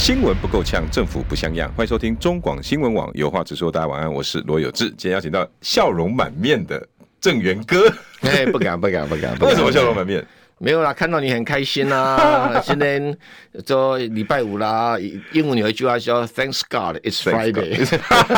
新闻不够呛，政府不像样。欢迎收听中广新闻网，有话直说。大家晚安，我是罗有志。今天邀请到笑容满面的郑源哥。哎，不敢，不敢，不敢。为什么笑容满面？没有啦，看到你很开心啦。今天做礼拜五啦，英文有一句话叫 “Thanks God, it's Friday”。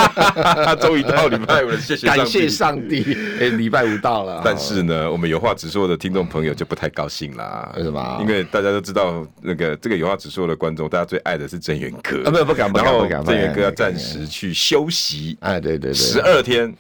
终于到礼拜五了，谢谢。感谢上帝，哎，礼拜五到了。但是呢，我们有话直说的听众朋友就不太高兴啦。为什么？因为大家都知道，那个这个有话直说的观众，大家最爱的是郑元哥。啊，没有，不敢，不敢，不敢。郑源哥要暂时去休息。哎，对对对，十二天。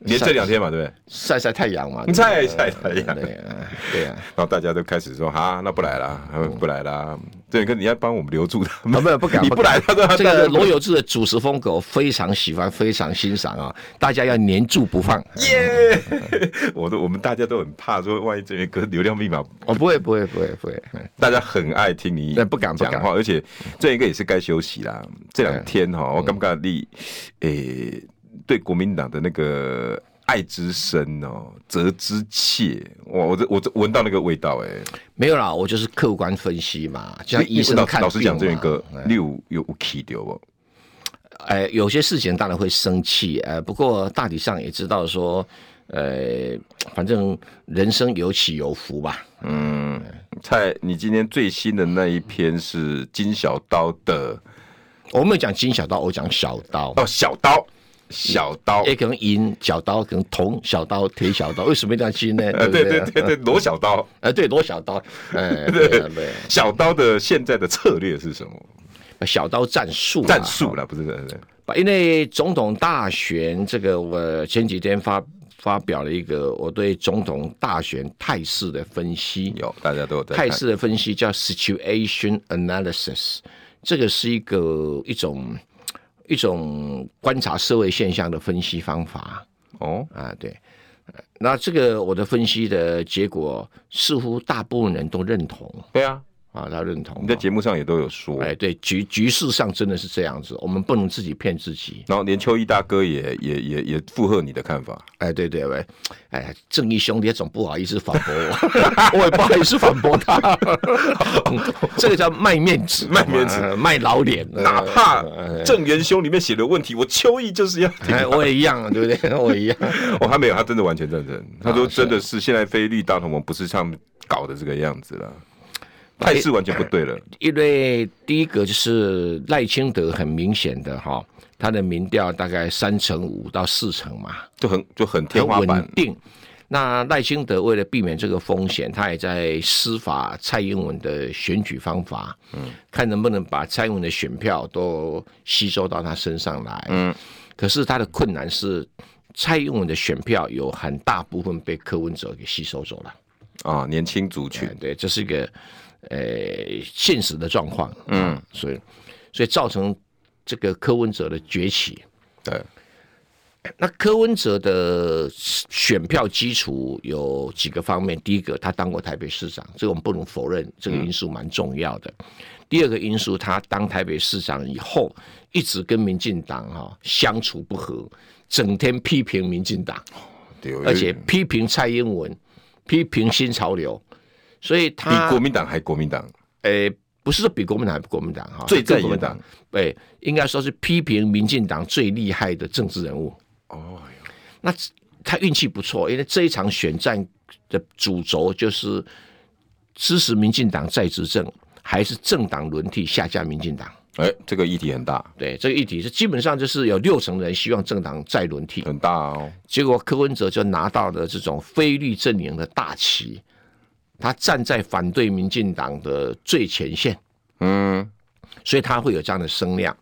连这两天嘛，对不对？晒晒太阳嘛，晒晒太阳。对啊，对啊。然后大家都开始说：“哈，那不来了，不来了。”对，跟你要帮我们留住他们。没有，不敢，你不来，这个罗有志的主持风格我非常喜欢，非常欣赏啊！大家要黏住不放。耶！我都我们大家都很怕说，万一这些歌流量密码，我不会，不会，不会，不会。大家很爱听你，不敢讲话，而且这一个也是该休息啦。这两天哈，我刚刚你诶。对国民党的那个爱之深哦，责之切，哇！我这我这闻到那个味道哎，没有啦，我就是客观分析嘛，就像医生看老实讲，这个六有有气掉不？哎，有些事情当然会生气哎，不过大体上也知道说，呃，反正人生有起有伏吧。嗯，蔡，你今天最新的那一篇是金小刀的，我没有讲金小刀，我讲小刀哦，小刀。小刀。也可能银，小刀可能铜，小刀铁小刀，为什么一定要金呢？对对对？对，罗小刀，呃，对罗小刀，哎，对对，小刀的现在的策略是什么？小刀战术，战术了，不是对对。因为总统大选这个，我前几天发发表了一个我对总统大选态势的分析，有大家都有态势的分析叫 situation analysis，这个是一个一种。一种观察社会现象的分析方法。哦。啊对，那这个我的分析的结果似乎大部分人都认同，对啊。啊，他认同。你在节目上也都有说，哎，对，局局势上真的是这样子，我们不能自己骗自己。然后连秋毅大哥也也也也附和你的看法。哎，对对对，哎，正义兄弟总不好意思反驳我，我也不好意思反驳他。这个叫卖面子，卖面子，卖老脸。哪怕正元兄里面写的问题，我秋毅就是要听。我也一样，对不对？我也一样。我还没有，他真的完全认真。他说真的是现在菲律大同盟不是像搞的这个样子了。态势完全不对了，因为第一个就是赖清德很明显的哈，他的民调大概三成五到四成嘛，就很就很天花板稳定。那赖清德为了避免这个风险，他也在施法蔡英文的选举方法，嗯，看能不能把蔡英文的选票都吸收到他身上来，嗯。可是他的困难是，蔡英文的选票有很大部分被柯文哲给吸收走了，啊，年轻族群，对，这是一个。呃，现实的状况，嗯，所以，所以造成这个柯文哲的崛起。对，那柯文哲的选票基础有几个方面。第一个，他当过台北市长，这个我们不能否认，这个因素蛮重要的。嗯、第二个因素，他当台北市长以后，一直跟民进党哈相处不和，整天批评民进党，而且批评蔡英文，批评新潮流。所以他比国民党还国民党，诶、欸，不是说比国民党还国民党哈，最在国民党，对，应该说是批评民进党最厉害的政治人物。哦，那他运气不错，因为这一场选战的主轴就是支持民进党再执政，还是政党轮替下架民进党？诶、欸，这个议题很大。对，这个议题是基本上就是有六成的人希望政党再轮替，很大哦。结果柯文哲就拿到了这种非绿阵营的大旗。他站在反对民进党的最前线，嗯，所以他会有这样的声量。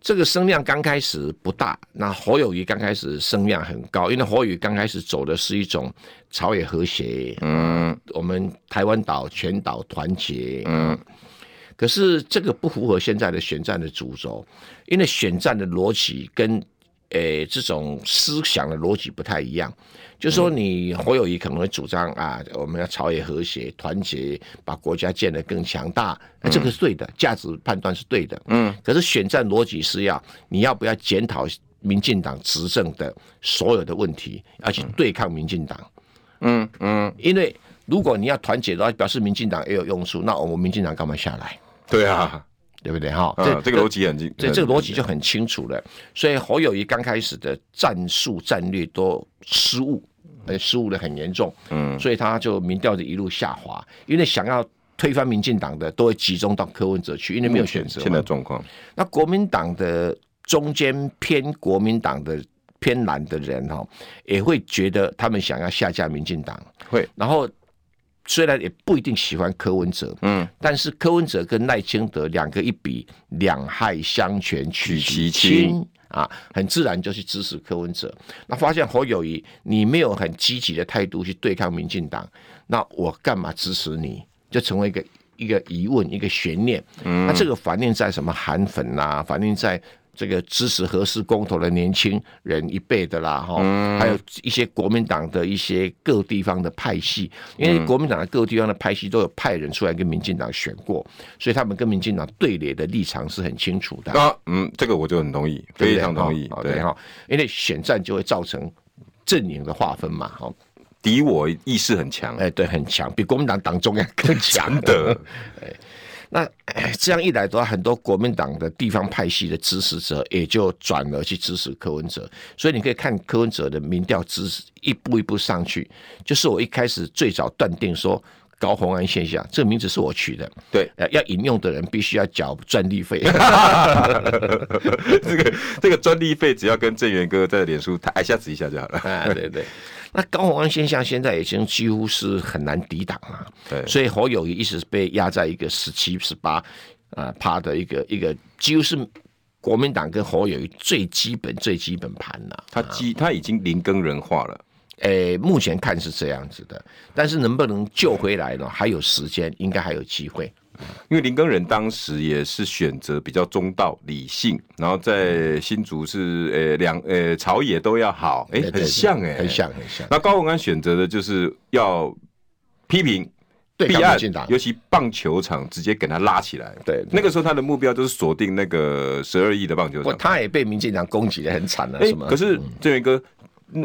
这个声量刚开始不大，那侯友谊刚开始声量很高，因为侯友宜刚开始走的是一种朝野和谐，嗯，我们台湾岛全岛团结，嗯。可是这个不符合现在的选战的主轴，因为选战的逻辑跟诶这种思想的逻辑不太一样。就是说，你侯友谊可能会主张啊，我们要朝野和谐、团结，把国家建得更强大，那这个是对的，价值判断是对的。嗯，可是选战逻辑是要你要不要检讨民进党执政的所有的问题，要去对抗民进党。嗯嗯，因为如果你要团结的话，表示民进党也有用处，那我们民进党干嘛下来？对啊。对不对哈？这、啊、这个逻辑很清，这这个逻辑就很清楚了。所以侯友谊刚开始的战术战略都失误，呃，失误的很严重。嗯，所以他就民调就一路下滑，因为想要推翻民进党的都会集中到柯文哲去，因为没有选择。现在状况，那国民党的中间偏国民党的偏蓝的人哈，也会觉得他们想要下架民进党，会然后。虽然也不一定喜欢柯文哲，嗯，但是柯文哲跟赖清德两个一比，两害相权取其轻啊，很自然就去支持柯文哲。那发现侯友宜你没有很积极的态度去对抗民进党，那我干嘛支持你？就成为一个一个疑问，一个悬念。嗯，那这个反映在什么韩粉呐、啊？反映在。这个支持核四公投的年轻人一辈的啦，哈，还有一些国民党的一些各地方的派系，因为国民党的各地方的派系都有派人出来跟民进党选过，所以他们跟民进党对垒的立场是很清楚的。啊，嗯，这个我就很同意，非常同意，对。哈，因为选战就会造成阵营的划分嘛，哈，敌我意识很强，哎，对，很强，比国民党党中央更强。的，哎。那这样一来的话，很多国民党的地方派系的支持者也就转而去支持柯文哲，所以你可以看柯文哲的民调支持一步一步上去。就是我一开始最早断定说高红安现象，这个名字是我取的，对，呃要引用的人必须要缴专利费。这个这个专利费只要跟郑源哥在脸书他一下子一下就好了。啊，对对。那高红安现象现在已经几乎是很难抵挡了，对，所以侯友谊一直被压在一个十七、十八啊趴的一个一个，几乎是国民党跟侯友谊最基本最基本盘了。他基他已经零更人化了，诶、欸，目前看是这样子的，但是能不能救回来呢？还有时间，应该还有机会。因为林根仁当时也是选择比较中道理性，然后在新竹是呃两呃朝野都要好，哎、欸，很像哎、欸，很像很像。那高文安选择的就是要批评弊案，尤其棒球场直接给他拉起来。对，对，那个时候他的目标就是锁定那个十二亿的棒球场。他也被民进党攻击的很惨了，是吗？可是郑源哥，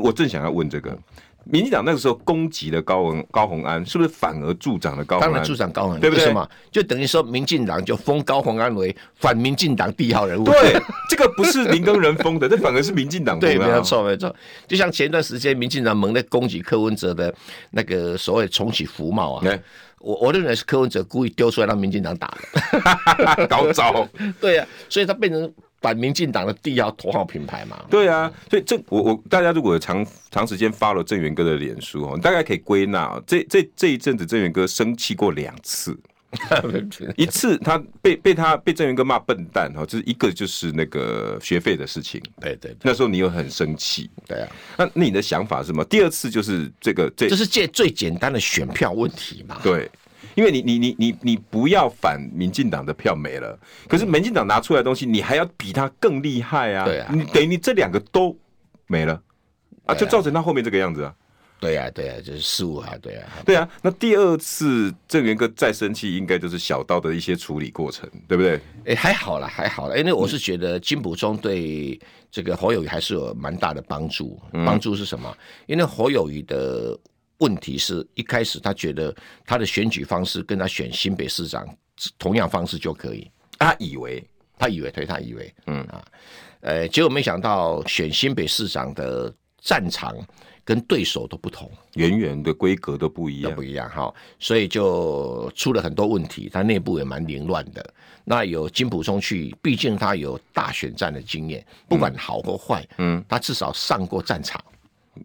我正想要问这个。民进党那个时候攻击了高文高虹安，是不是反而助长了高虹安？当然助长高虹安，对不对？就等于说，民进党就封高虹安为 反民进党第一号人物。对，这个不是林耕人封的，这反而是民进党封的。对，没有错，没错。就像前段时间民进党猛烈攻击柯文哲的那个所谓重启服贸啊，对我我认为是柯文哲故意丢出来让民进党打的，高招。对啊，所以他变成。反民进党的第一号头号品牌嘛？对啊，所以这我我大家如果有长长时间 follow 郑源哥的脸书哦，大概可以归纳这这这一阵子郑源哥生气过两次，一次他被被他被郑源哥骂笨蛋哈，就是一个就是那个学费的事情，对对，那时候你又很生气，对啊，那那你的想法是什么？第二次就是这个这，这是借最简单的选票问题嘛？对。因为你你你你你不要反民进党的票没了，可是民进党拿出来的东西，你还要比他更厉害啊！对啊，你等于你这两个都没了啊，就造成他后面这个样子啊！对啊，对啊，就是失误啊！对啊，对啊。那第二次郑源哥再生气，应该就是小道的一些处理过程，对不对？哎，还好了，还好了，因为我是觉得金溥聪对这个侯友宜还是有蛮大的帮助。帮助是什么？因为侯友宜的。问题是一开始他觉得他的选举方式跟他选新北市长同样方式就可以，他以为他以为对，他以为嗯。啊，呃，结果没想到选新北市长的战场跟对手都不同，远远的规格都不一样，都不一样哈，所以就出了很多问题，他内部也蛮凌乱的。那有金普聪去，毕竟他有大选战的经验，不管好或坏，嗯，他至少上过战场，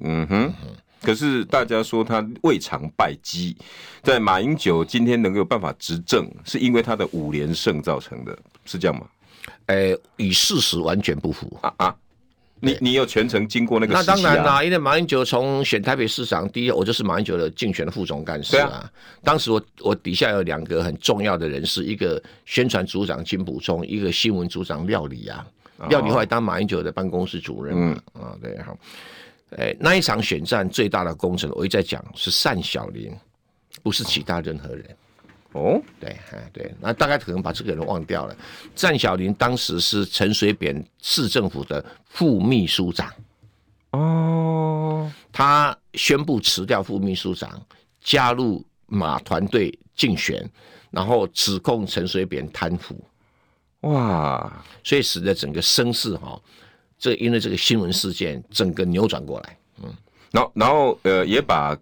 嗯哼。嗯哼可是大家说他未尝败绩，在马英九今天能够有办法执政，是因为他的五连胜造成的，是这样吗？呃，与事实完全不符啊啊！你你有全程经过那个、啊？那当然啦，因为马英九从选台北市长第一，我就是马英九的竞选的副总干事啊。啊当时我我底下有两个很重要的人士，一个宣传组长金溥聪，一个新闻组长廖理啊。廖理后来当马英九的办公室主任嘛，啊、哦，对，好，哎，那一场选战最大的功臣，我一再讲是单小林，不是其他任何人。哦，对，哎，对，那大概可能把这个人忘掉了。单小林当时是陈水扁市政府的副秘书长。哦，他宣布辞掉副秘书长，加入马团队竞选，然后指控陈水扁贪腐。哇，所以使得整个声势哈，这因为这个新闻事件，整个扭转过来。嗯，然后然后呃，也把。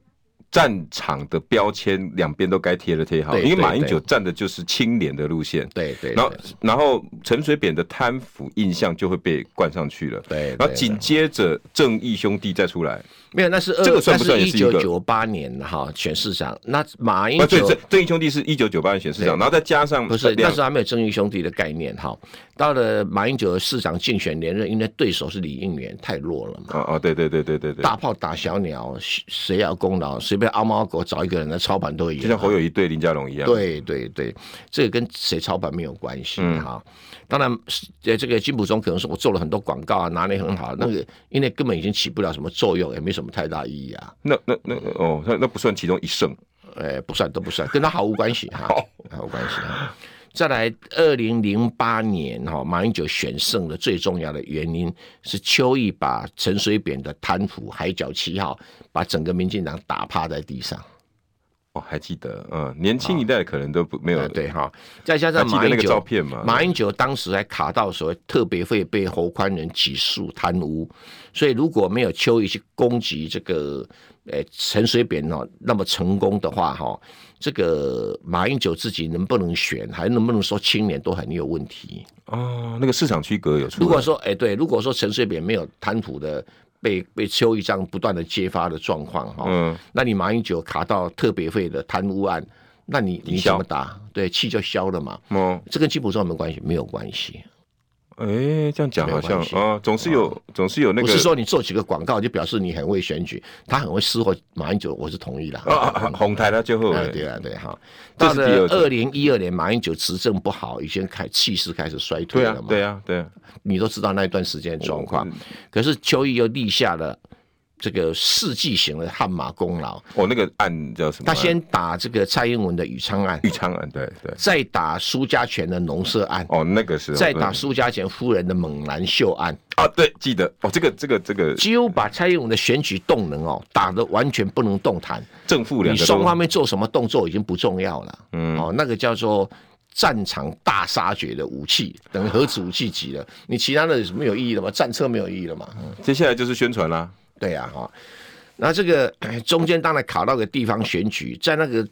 战场的标签两边都该贴的贴好，因为马英九站的就是清廉的路线，对对，然后然后陈水扁的贪腐印象就会被冠上去了，对，然后紧接着正义兄弟再出来，没有，那是这个算不算也是一九九八年哈选市长，那马英九对正义兄弟是一九九八年选市长，然后再加上不是那时候还没有正义兄弟的概念哈，到了马英九的市长竞选连任，因为对手是李应元太弱了嘛，哦哦对对对对对对，大炮打小鸟，谁要功劳随便。阿猫阿狗找一个人来操盘都一样，就像侯友宜对林佳龙一样。对对对，这个跟谁操盘没有关系哈。嗯、当然，呃，这个金溥聪可能是我做了很多广告啊，拿捏很好，那个因为根本已经起不了什么作用，也没什么太大意义啊。那那那哦，那那不算其中一胜，哎，不算都不算，跟他毫无关系哈，毫无关系哈。再来，二零零八年哈，马英九选胜的最重要的原因是邱毅把陈水扁的贪腐海角七号，把整个民进党打趴在地上。哦，还记得，嗯，年轻一代可能都不没有、哦、对哈。再加上马英九照片嘛，马英九当时还卡到所谓特别会被侯宽仁起诉贪污，所以如果没有邱毅去攻击这个。诶，陈水扁哦，那么成功的话哈，这个马英九自己能不能选，还能不能说青年，都很有问题哦。那个市场区隔有出。如果说诶，对，如果说陈水扁没有贪腐的被被邱毅这样不断的揭发的状况哈，嗯，那你马英九卡到特别费的贪污案，那你你怎么打？对，气就消了嘛。嗯，这跟金溥聪有没有关系？没有关系。哎、欸，这样讲好像啊，总是有，总是有那个。不是说你做几个广告就表示你很会选举，他很会伺候马英九，我是同意的。啊，红台他最后，对啊，对哈。到了二零一二年，马英九执政不好，已经开气势开始衰退了嘛。对啊，对啊，你都知道那一段时间的状况。可是邱毅又立下了。这个世纪型的汗马功劳。哦，那个案叫什么？他先打这个蔡英文的宇昌案，宇昌案对对，再打苏家全的农舍案。哦，那个是再打苏家全夫人的猛男秀案。啊，对，记得。哦，这个这个这个几乎把蔡英文的选举动能哦打得完全不能动弹，正负两个，你双方面做什么动作已经不重要了，嗯。哦，那个叫做战场大杀绝的武器，等于核子武器级了，你其他的没有意义了吗？战车没有意义了嘛？嗯，接下来就是宣传啦。对呀，哈，那这个 中间当然卡到个地方选举，在那个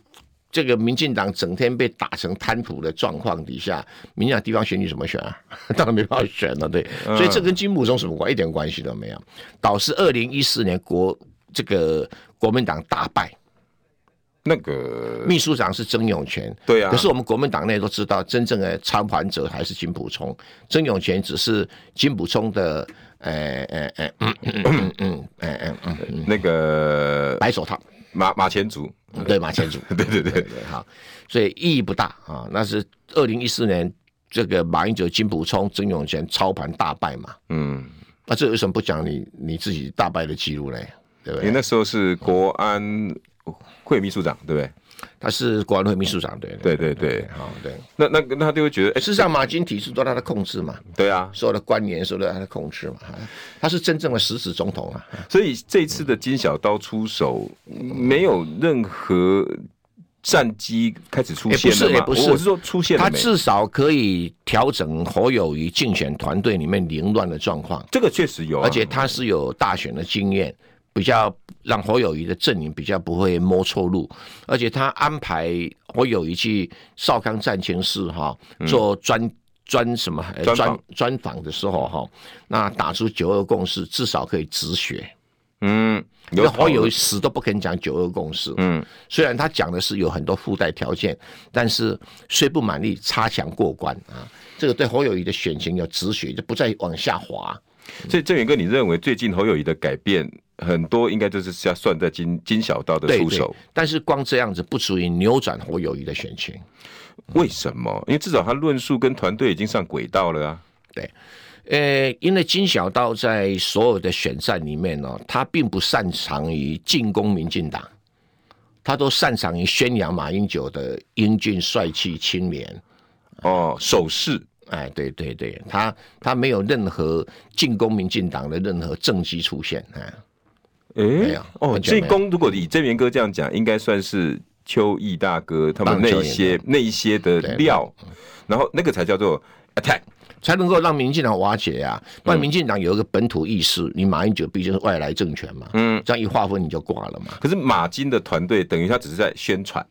这个民进党整天被打成贪腐的状况底下，民进党地方选举怎么选啊？当然没办法选了，对，所以这跟金溥聪什么关一点关系都没有，导致二零一四年国这个国民党大败。那个秘书长是曾永权，对啊，可是我们国民党内都知道，真正的操盘者还是金普聪，曾永权只是金普聪的，呃呃呃，嗯嗯嗯嗯嗯嗯，那个白手套，马马前卒，对马前卒，对对对。对，好，所以意义不大啊。那是二零一四年这个马英九、金普聪、曾永权操盘大败嘛，嗯，那这为什么不讲你你自己大败的记录嘞？对不对？你那时候是国安。会秘书长对不对？他是国安会秘书长，对对对对，好对。那那那他就会觉得，哎，事实上马金体制都他的控制嘛。对啊，所有的官员受到他的控制嘛。他是真正的实质总统啊。所以这次的金小刀出手，没有任何战机开始出现了吗？不是，我是说出现了。他至少可以调整侯友谊竞选团队里面凌乱的状况。这个确实有，而且他是有大选的经验。比较让侯友宜的阵营比较不会摸错路，而且他安排侯友宜去少康战前室哈做专专什么专专访的时候哈，那打出九二共识至少可以止血。嗯，因为侯友宜死都不肯讲九二共识。嗯，虽然他讲的是有很多附带条件，但是虽不满意，差强过关啊。这个对侯友宜的选情有止血，就不再往下滑。所以郑源哥，你认为最近侯友宜的改变？很多应该都是要算在金金小刀的出手，但是光这样子不足以扭转侯友谊的选情。为什么？因为至少他论述跟团队已经上轨道了啊。对，呃，因为金小刀在所有的选战里面呢，他并不擅长于进攻民进党，他都擅长于宣扬马英九的英俊帅气青年。哦，手势，哎，对对对，他他没有任何进攻民进党的任何政绩出现，哎，哎，哦，所以公如果以正元哥这样讲，应该算是邱毅大哥他们那一些那一些的料，然后那个才叫做 attack。才能够让民进党瓦解呀、啊，不然民进党有一个本土意识，你马英九毕竟是外来政权嘛，嗯，这样一划分你就挂了嘛。可是马金的团队等于他只是在宣传，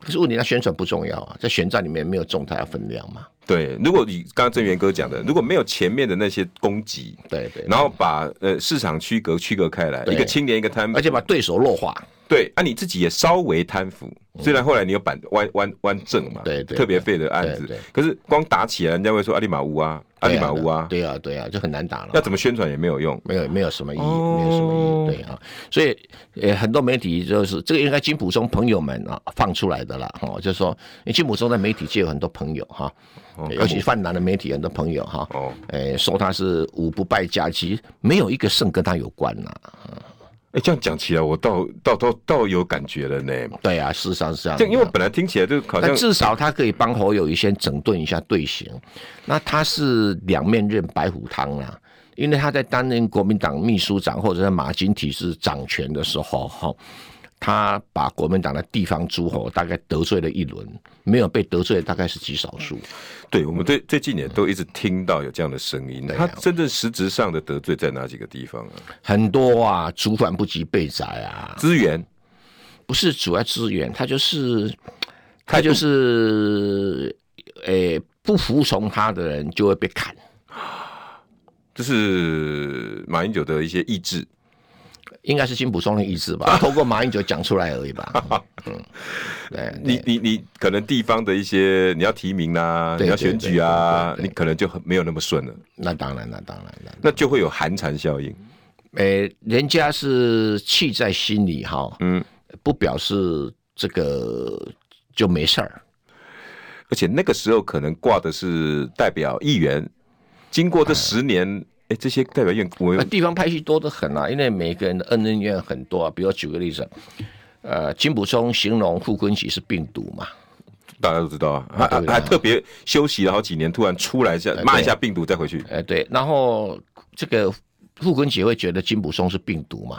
可是问题他宣传不重要啊，在选战里面没有重大的分量嘛。对，如果你刚刚正元哥讲的，如果没有前面的那些攻击，对对，然后把呃市场区隔区隔开来，一个青年一个贪腐，而且把对手弱化。对，啊，你自己也稍微贪腐，虽然后来你有板弯弯弯正嘛，对对，特别废的案子，可是光打起来，人家会说阿里马乌啊，阿里马乌啊，对啊对啊，就很难打了。要怎么宣传也没有用，没有没有什么意义，没有什么意义，对啊。所以呃，很多媒体就是这个应该金普松朋友们啊放出来的啦，哈，就是说，金普松在媒体界有很多朋友哈，尤其泛蓝的媒体很多朋友哈，哦，哎，说他是五不败家，其实没有一个胜跟他有关呐。哎，这样讲起来，我倒倒倒倒有感觉了呢。对啊，事实上是这样。这因为本来听起来就好像，至少他可以帮侯友谊先整顿一下队形。那他是两面刃白虎汤啊，因为他在担任国民党秘书长或者在马金体制掌权的时候，哈。他把国民党的地方诸侯大概得罪了一轮，没有被得罪的大概是极少数。对，我们最最近也都一直听到有这样的声音。他真正实质上的得罪在哪几个地方啊？很多啊，主管不及被宰啊，资源不是主要资源，他就是他就是，诶，不服从他的人就会被砍。这是马英九的一些意志。应该是金普松的意思吧，透过马英九讲出来而已吧。嗯，对，你你你可能地方的一些你要提名啊，你要选举啊，你可能就很没有那么顺了。那当然，那当然，那就会有寒蝉效应。诶，人家是气在心里哈，嗯，不表示这个就没事儿。而且那个时候可能挂的是代表议员，经过这十年。哎，这些代表院，我地方派系多得很啊，因为每个人的恩恩怨很多啊。比如举个例子，呃，金溥聪形容傅昆萁是病毒嘛，大家都知道啊，还还还特别休息了好几年，突然出来一下骂一下病毒再回去。哎，对，然后这个傅昆萁会觉得金普松是病毒嘛？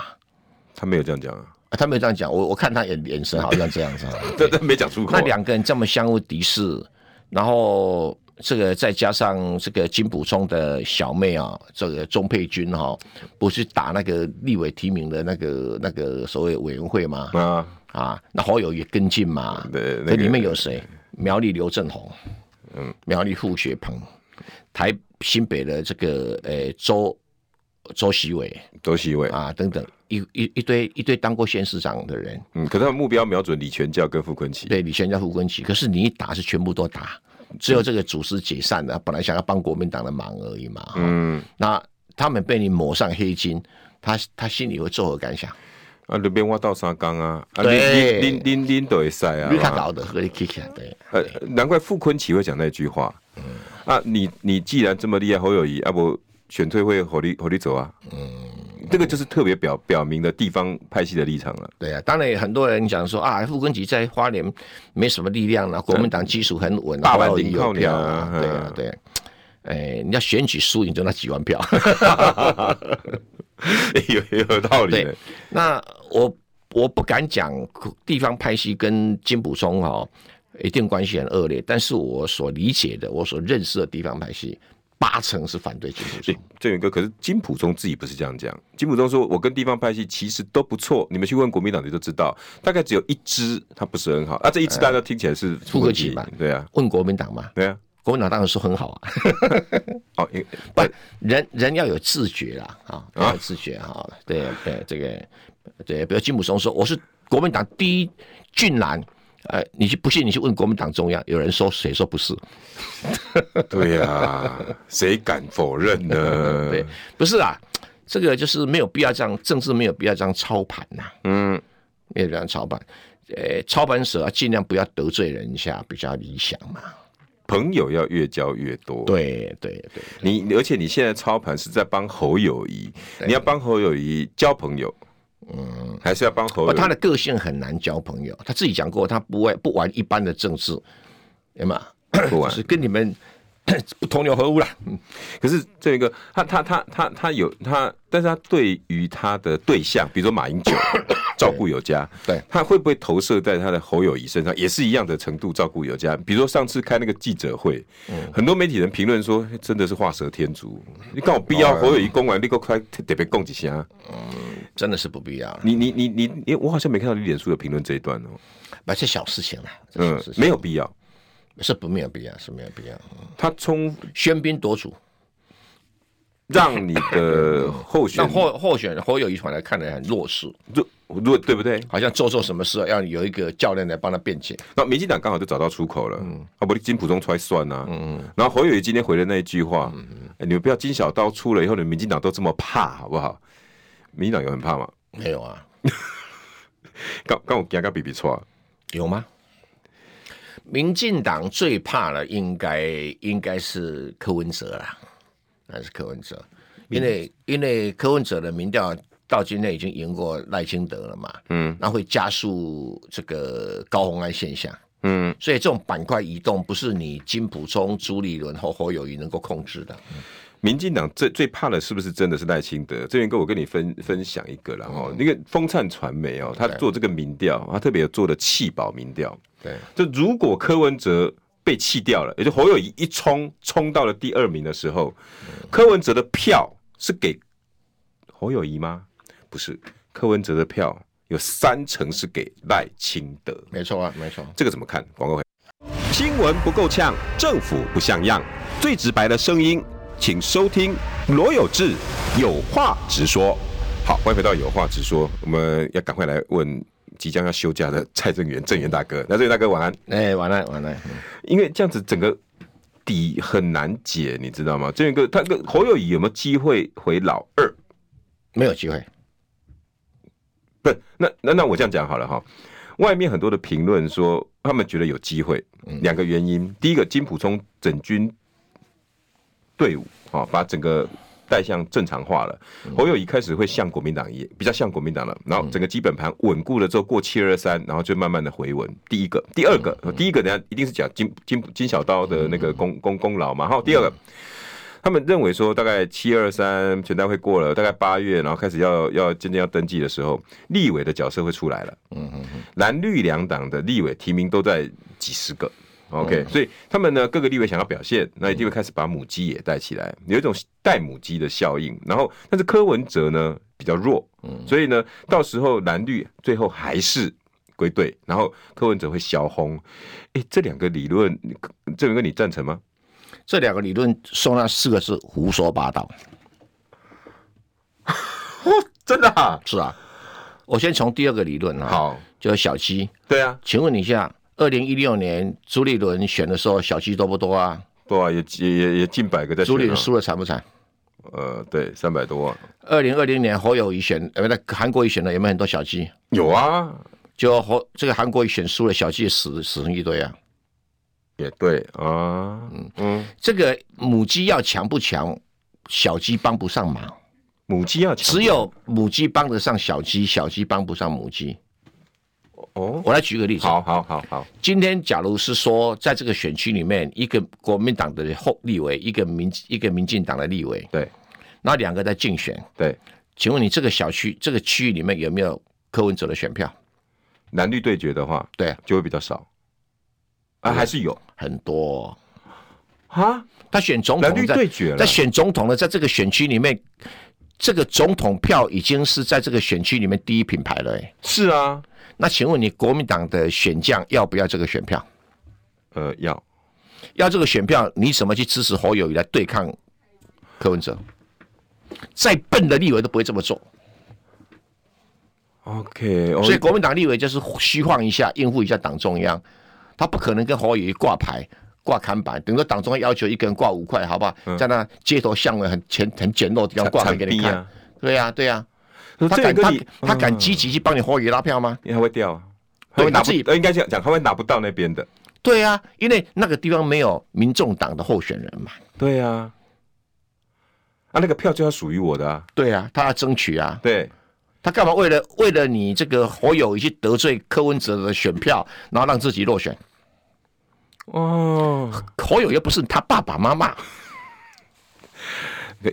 他没有这样讲啊，他没有这样讲，我我看他眼眼神好像这样子，这这没讲出口。那两个人这么相互敌视，然后。这个再加上这个金溥聪的小妹啊，这个钟佩君哈，不是打那个立委提名的那个那个所谓委员会吗？啊啊，那好友也跟进嘛？对，那里面有谁？苗栗刘政宏，嗯，苗栗傅学鹏，台新北的这个呃周周习伟，周习伟啊等等一一一堆一堆当过县市长的人，嗯，可是他目标瞄准李全教跟傅昆奇，对，李全教傅昆奇，可是你一打是全部都打。只有这个组织解散了，本来想要帮国民党的忙而已嘛。嗯，那他们被你抹上黑金，他他心里会作何感想？啊，那边挖到沙缸啊，对，拎拎拎都会塞啊。你看搞的和你 kick 对，呃，难怪傅昆萁会讲那句话。嗯，啊，你你既然这么厉害，侯友谊，啊不选退会和你和你走啊？嗯。这个就是特别表表明的地方派系的立场了。对啊，当然很多人讲说啊，傅崐萁在花莲没什么力量了，国民党基础很稳，大万顶靠鸟啊。对啊，对啊，哎，你要选举输赢就那几万票，有有道理。对，那我我不敢讲地方派系跟金溥聪哈一定关系很恶劣，但是我所理解的，我所认识的地方派系。八成是反对金溥聪，正元哥，可是金溥聪自己不是这样讲。金溥聪说：“我跟地方派系其实都不错，你们去问国民党，你就知道，大概只有一支他不是很好啊。这一支大家听起来是傅崐萁嘛？对啊，问国民党嘛？对啊，国民党当然说很好啊。哦，不，人人要有自觉啦，啊，要有自觉哈。对对，这个对，比如金溥聪说我是国民党第一俊男。”呃，你去不信？你去问国民党中央，有人说谁说不是？对呀、啊，谁敢否认呢？对，不是啊，这个就是没有必要这样，政治没有必要这样操盘呐、啊。嗯，没有这样操盘，呃，操盘手啊，尽量不要得罪人家，比较理想嘛。朋友要越交越多。对对对，你而且你现在操盘是在帮侯友谊，你要帮侯友谊交朋友，嗯，还是要帮侯友宜？他的个性很难交朋友，他自己讲过，他不会不玩一般的政治，对吗？不玩 是跟你们。不同流合污了，嗯，可是这个他他他他他有他，但是他对于他的对象，比如说马英九，照顾有加，对，他会不会投射在他的侯友谊身上，也是一样的程度照顾有加？比如说上次开那个记者会，嗯，很多媒体人评论说，真的是画蛇添足，你刚好必要侯友谊公完立刻快特别供几下，嗯，真的是不必要。你你你你你，我好像没看到你脸书的评论这一段哦，那是小事情了，嗯，没有必要。是不没有必要，是没有必要。他冲喧宾夺主，让你的候选 候候选侯友谊团来看来很弱势，弱弱对不对？好像做错什么事要有一个教练来帮他辩解。那民进党刚好就找到出口了，嗯，啊，不，金溥聪出来算呐，嗯嗯。然后侯友谊今天回的那一句话，嗯嗯，你们不要金小刀出了以后，你们民进党都这么怕，好不好？民进党有很怕吗？没有啊。刚刚我刚刚比比错，有吗？民进党最怕的应该应该是柯文哲啦，还是柯文哲？因为因为柯文哲的民调到今天已经赢过赖清德了嘛，嗯，那会加速这个高红安现象，嗯，所以这种板块移动不是你金普聪、朱立伦和侯友谊能够控制的。民进党最最怕的是不是真的是赖清德？这边跟我跟你分分享一个然后、嗯、那个风灿传媒哦，他做这个民调，他特别有做的弃保民调。对，就如果柯文哲被弃掉了，也就侯友谊一冲冲到了第二名的时候，嗯、柯文哲的票是给侯友谊吗？不是，柯文哲的票有三成是给赖清德。没错啊，没错。这个怎么看？广告回。新闻不够呛，政府不像样，最直白的声音。请收听罗有志有话直说。好，欢迎回到有话直说。我们要赶快来问即将要休假的蔡正元，正元大哥。那正元大哥晚安。哎、欸，晚安，晚安。因为这样子整个底很难解，你知道吗？正元哥，他跟侯友宜有没有机会回老二？没有机会。不，那那那我这样讲好了哈。外面很多的评论说，他们觉得有机会。两个原因，第一个，金普充整军。队伍啊，把整个带向正常化了。侯友宜开始会像国民党一样，比较像国民党了。然后整个基本盘稳固了之后，过七二三，然后就慢慢的回稳。第一个，第二个，第一个，等下一定是讲金金金小刀的那个功功功劳嘛。好，第二个，他们认为说，大概七二三全代会过了，大概八月，然后开始要要渐渐要登记的时候，立委的角色会出来了。嗯嗯嗯，蓝绿两党的立委提名都在几十个。OK，、嗯、所以他们呢，各个立委想要表现，那一定会开始把母鸡也带起来，有一种带母鸡的效应。然后，但是柯文哲呢比较弱，嗯，所以呢，到时候蓝绿最后还是归队，然后柯文哲会小红。哎，这两个理论，这个你赞成吗？这两个理论说那四个字胡说八道。真的啊？是啊。我先从第二个理论啊，好，就是小鸡。对啊，请问你一下。二零一六年朱立伦选的时候，小鸡多不多啊？多啊，也也也也近百个在选。朱立伦输了惨不惨？呃，对，三百多万。二零二零年侯友宜选，呃，那韩国瑜选了有没有很多小鸡？有啊，就侯这个韩国瑜选输了，小鸡死死成一堆啊。也对啊，嗯嗯，这个母鸡要强不强，小鸡帮不上忙。母鸡要强，只有母鸡帮得上小鸡，小鸡帮不上母鸡。哦，我来举个例子。好，好，好，好。今天，假如是说，在这个选区里面，一个国民党的后立委，一个民一个民进党的立委，对，那两个在竞选，对，请问你这个小区、这个区域里面有没有柯文哲的选票？蓝绿对决的话，对，就会比较少。啊，还是有很多啊？他选总统，蓝绿对决，在选总统的，在这个选区里面，这个总统票已经是在这个选区里面第一品牌了。哎，是啊。那请问你国民党的选将要不要这个选票？呃，要，要这个选票，你怎么去支持侯友宜来对抗柯文哲？再笨的立委都不会这么做。OK，所以国民党立委就是虚晃一下，应付一下党中央，他不可能跟侯友宜挂牌、挂看板。等于说党中央要求一个人挂五块，好不好？嗯、在那街头巷尾很简很简陋的地方挂牌给你看。对呀、啊，对呀、啊。他敢他他敢积极去帮你侯友拉票吗？因为他会掉，他会拿不，应该这样讲，他会拿不到那边的。对啊，因为那个地方没有民众党的候选人嘛。对啊，啊，那个票就要属于我的啊。对啊，他要争取啊。对，他干嘛为了为了你这个火友去得罪柯文哲的选票，然后让自己落选？哦，火友又不是他爸爸妈妈。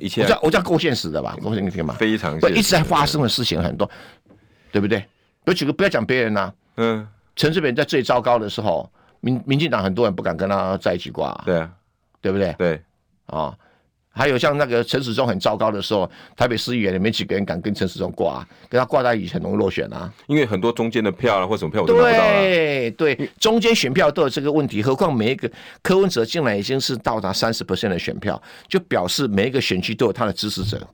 我这样我这样够现实的吧？够现实嘛？非常。一直在发生的事情很多，对不对？有几个不要讲别人呐、啊。嗯。陈水扁在最糟糕的时候，民民进党很多人不敢跟他在一起挂。对啊。对不对？对。啊、哦。还有像那个陈时中很糟糕的时候，台北市议员里面几个人敢跟陈时中挂，跟他挂在一起很容易落选啊。因为很多中间的票啊，或什么票我都拿不到了。对对，中间选票都有这个问题，何况每一个柯文哲进来已经是到达三十 percent 的选票，就表示每一个选区都有他的支持者。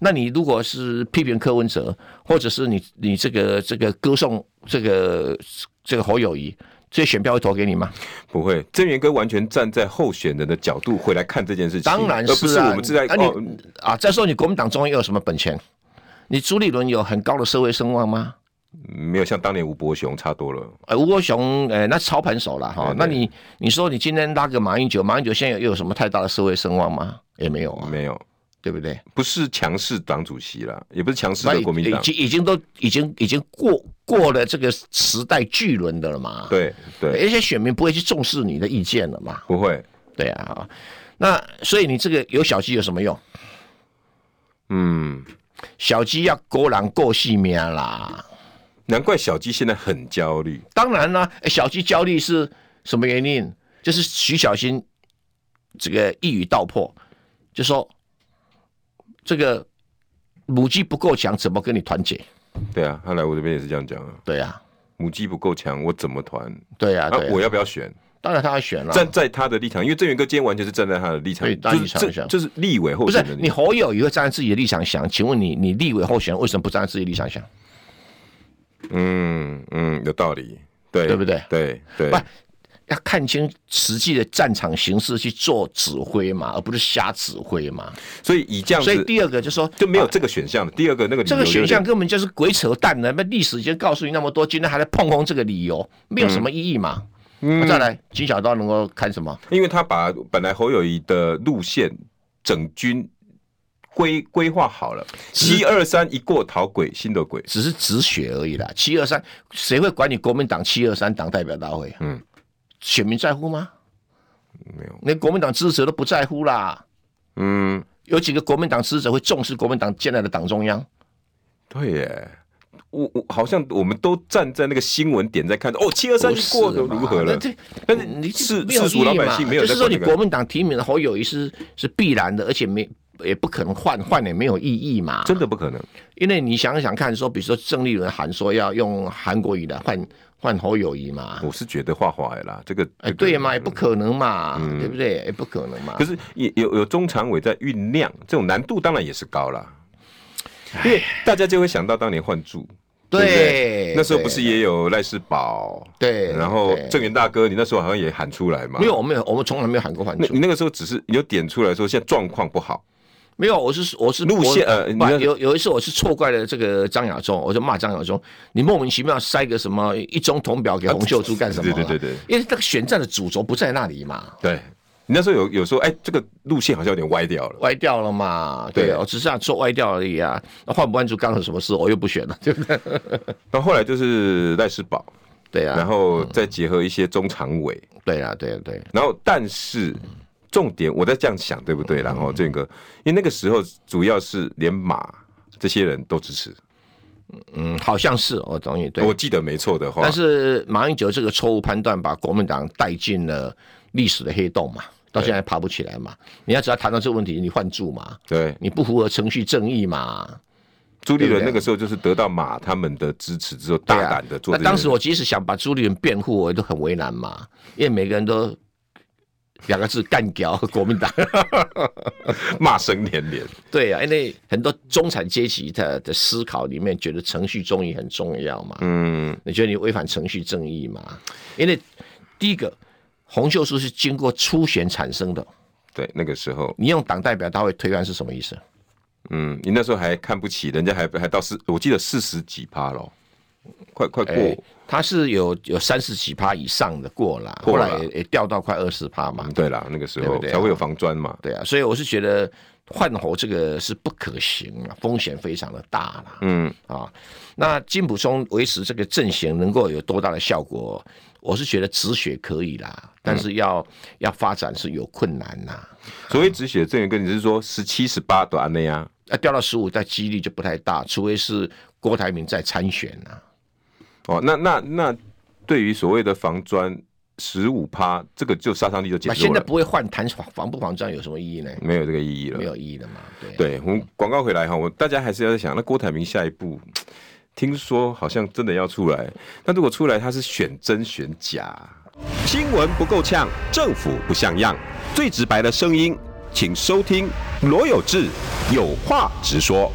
那你如果是批评柯文哲，或者是你你这个这个歌颂这个这个侯友宜。这些选票会投给你吗？不会，郑源哥完全站在候选人的角度回来看这件事情，当然是、啊、而不是我们是在啊你、哦、啊！再说你国民党中央又有什么本钱？你朱立伦有很高的社会声望吗？没有，像当年吴伯雄差多了。呃，吴伯雄，呃，那操盘手了哈。那你你说你今天拉个马英九，马英九现在又有什么太大的社会声望吗？也没有啊，没有。对不对？不是强势党主席了，也不是强势的国民党，已经已经都已经已经过过了这个时代巨轮的了嘛。对对，而且选民不会去重视你的意见了嘛。不会，对啊。那所以你这个有小鸡有什么用？嗯，小鸡要勾狼过细面啦。难怪小鸡现在很焦虑。当然啦，小鸡焦虑是什么原因？就是徐小新这个一语道破，就说。这个母鸡不够强，怎么跟你团结？对啊，他来我这边也是这样讲啊。对啊，母鸡不够强，我怎么团？对啊，对啊，我要不要选？当然他要选了。站在他的立场，因为郑源哥今天完全是站在他的立场，对，立场想，就是立委候选人。不是你侯友也会站在自己的立场想？请问你，你立委候选人为什么不站在自己的立场想？嗯嗯，有道理，对对不对？对对。要看清实际的战场形势去做指挥嘛，而不是瞎指挥嘛。所以以这样子，所以第二个就是说就没有这个选项的。第二个那个这个选项根本就是鬼扯淡的。那历史已经告诉你那么多，今天还在碰碰这个理由，没有什么意义嘛。嗯，再来金小刀能够看什么？因为他把本来侯友谊的路线整军规规划好了，七二三一过讨鬼，新的鬼只是止血而已啦。七二三谁会管你国民党七二三党代表大会？嗯。选民在乎吗？没有，连国民党支持者都不在乎啦。嗯，有几个国民党支持者会重视国民党建立的党中央？对耶，我我好像我们都站在那个新闻点在看哦，七二三过得如何了？这但是你是世俗老百姓没有、那个，就是说你国民党提名的侯友宜是是必然的，而且没也不可能换换也没有意义嘛，真的不可能。因为你想想看，说比如说郑丽文喊说要用韩国语来换。换侯友谊嘛？我是觉得画画的啦，这个哎、这个，对嘛，也不可能嘛，嗯、对不对？也不可能嘛。可是也有有中常委在酝酿，这种难度当然也是高啦，因为大家就会想到当年换柱，对，对，对，那时候不是也有赖世宝？对，然后郑源大哥，你那时候好像也喊出来嘛？没有，我没有，我们从来没有喊过换柱。你那个时候只是有点出来说现在状况不好。没有，我是我是路线呃，有有一次我是错怪了这个张亚中，我就骂张亚中，你莫名其妙塞个什么一中铜表给洪秀柱干什么？对对对对，因为那个选战的主轴不在那里嘛。对，你那时候有有说，哎，这个路线好像有点歪掉了，歪掉了嘛？对，我只是想做歪掉而已啊。那换不换柱干了什么事？我又不选了，对不对？那后来就是赖世宝，对啊，然后再结合一些中常委，对啊，对啊，对。然后但是。重点我在这样想，对不对？然后这个，因为那个时候主要是连马这些人都支持，嗯，好像是我同意，对，我记得没错的话。但是马英九这个错误判断，把国民党带进了历史的黑洞嘛，到现在爬不起来嘛。你要只要谈到这个问题，你换柱嘛，对，你不符合程序正义嘛。朱立伦那个时候就是得到马他们的支持之后，大胆的做。那当时我即使想把朱立伦辩护，我都很为难嘛，因为每个人都。两个字干掉国民党，骂声连连。对啊，因为很多中产阶级的的思考里面，觉得程序正义很重要嘛。嗯，你觉得你违反程序正义嘛？因为第一个，洪秀柱是经过初选产生的。对，那个时候你用党代表大会推案是什么意思？嗯，你那时候还看不起人家还，还还到四，我记得四十几趴喽。快快过。欸他是有有三十几趴以上的过了，后来也也掉到快二十趴嘛。对啦，那个时候才会有防砖嘛。对啊，所以我是觉得换猴这个是不可行啊，风险非常的大了。嗯啊，那金普松维持这个阵型能够有多大的效果？我是觉得止血可以啦，但是要、嗯、要发展是有困难呐。所谓止血阵型，跟你是说十七十八段的呀，啊掉到十五，但几率就不太大，除非是郭台铭在参选呐。哦，那那那，对于所谓的防砖十五趴，这个就杀伤力就减弱了。现在不会换谈防不防砖有什么意义呢？没有这个意义了，没有意义了嘛？对，对，我们广告回来哈，我大家还是要想，那郭台铭下一步，听说好像真的要出来，那如果出来他是选真选假，新闻不够呛，政府不像样，最直白的声音，请收听罗有志有话直说。